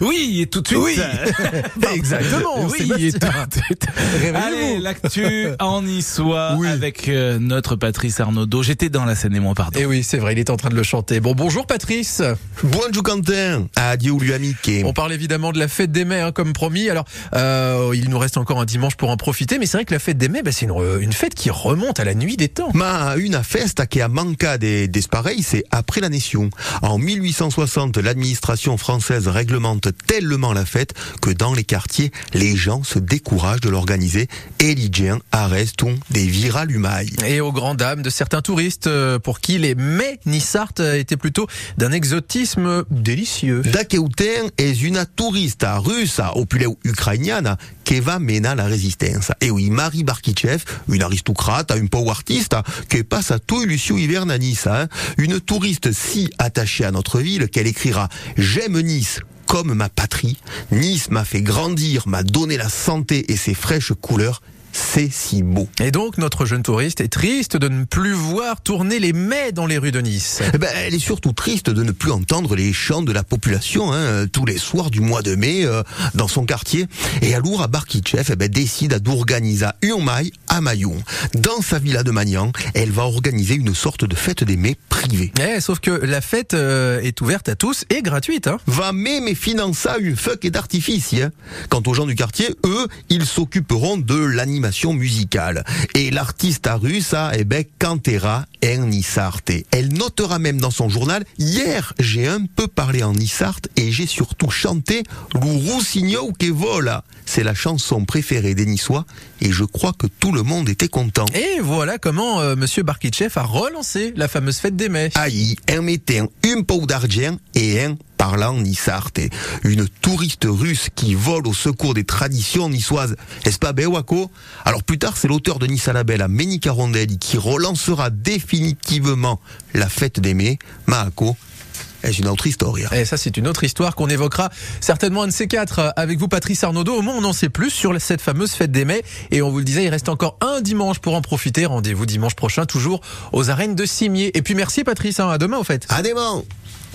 Oui, et tout de suite. Oui, exactement. Oui, et tout de suite. Allez, l'actu en niçois Oui. avec euh, notre Patrice Arnaudot. J'étais dans la Seine-et-Moi, pardon. Et oui, c'est vrai, il est en train de le chanter. Bon, bonjour Patrice. Bonjour Quentin, adieu lui amique. On parle évidemment de la fête des mai, hein, comme promis. Alors, euh, il nous reste encore un dimanche pour en profiter, mais c'est vrai que la fête des mai, bah, c'est une, fête qui remonte à la nuit des temps. Ma une festa che a manca des, des pareils, c'est après la nation. En 1860, l'administration française réglemente tellement la fête que dans les quartiers, les gens se découragent de l'organiser et les gens arrestent des viralumailles. Et aux grandes dames de certains touristes, euh, pour qui les mets Nissart euh, étaient plutôt d'un exotisme délicieux. Dakeuten est une touriste russe, opuleu ukrainienne, qui va mener la résistance. Et oui, Marie Barkichev, une aristocrate, une power artiste, qui passe à tout Lucio Hiverne à Nice. hein. Une touriste si attachée à notre ville qu'elle écrira « J'aime Nice ». Comme ma patrie, Nice m'a fait grandir, m'a donné la santé et ses fraîches couleurs. C'est si beau. Et donc, notre jeune touriste est triste de ne plus voir tourner les mets dans les rues de Nice. Eh ben, elle est surtout triste de ne plus entendre les chants de la population hein, tous les soirs du mois de mai euh, dans son quartier. Et alors, à Barkichev, eh ben, décide d'organiser un maille à Mayon. Dans sa villa de Magnan, elle va organiser une sorte de fête des mets privée. Eh, sauf que la fête euh, est ouverte à tous et gratuite. Hein. Va même financer une fuck et d'artifice. hein. Quant aux gens du quartier, eux, ils s'occuperont de l'animation musicale. Et l'artiste à russe, ah, eh ben, cantera en Nissarte. Elle notera même dans son journal, hier, j'ai un peu parlé en Nissarte et j'ai surtout chanté Le Roussigno que vola. C'est la chanson préférée des Niçois et je crois que tout le monde était content. Et voilà comment euh, Monsieur Barkitchev a relancé la fameuse fête des mets. Aïe, un mettant une peau d'argent et un parlant nissarte. Une touriste russe qui vole au secours des traditions niçoises. Est-ce pas Bewako Alors plus tard, c'est l'auteur de Nice à la Belle à Ménica Carondelli qui relancera définitivement la fête des mets. Mahako est une autre histoire. Et ça, c'est une autre histoire qu'on évoquera certainement un de ces quatre avec vous, Patrice Arnaudot. Au moins, on en sait plus sur cette fameuse fête des mets. Et on vous le disait, il reste encore un dimanche pour en profiter. Rendez-vous dimanche prochain, toujours aux arènes de Cimier. Et puis merci, Patrice. hein. À demain, au fait. Adément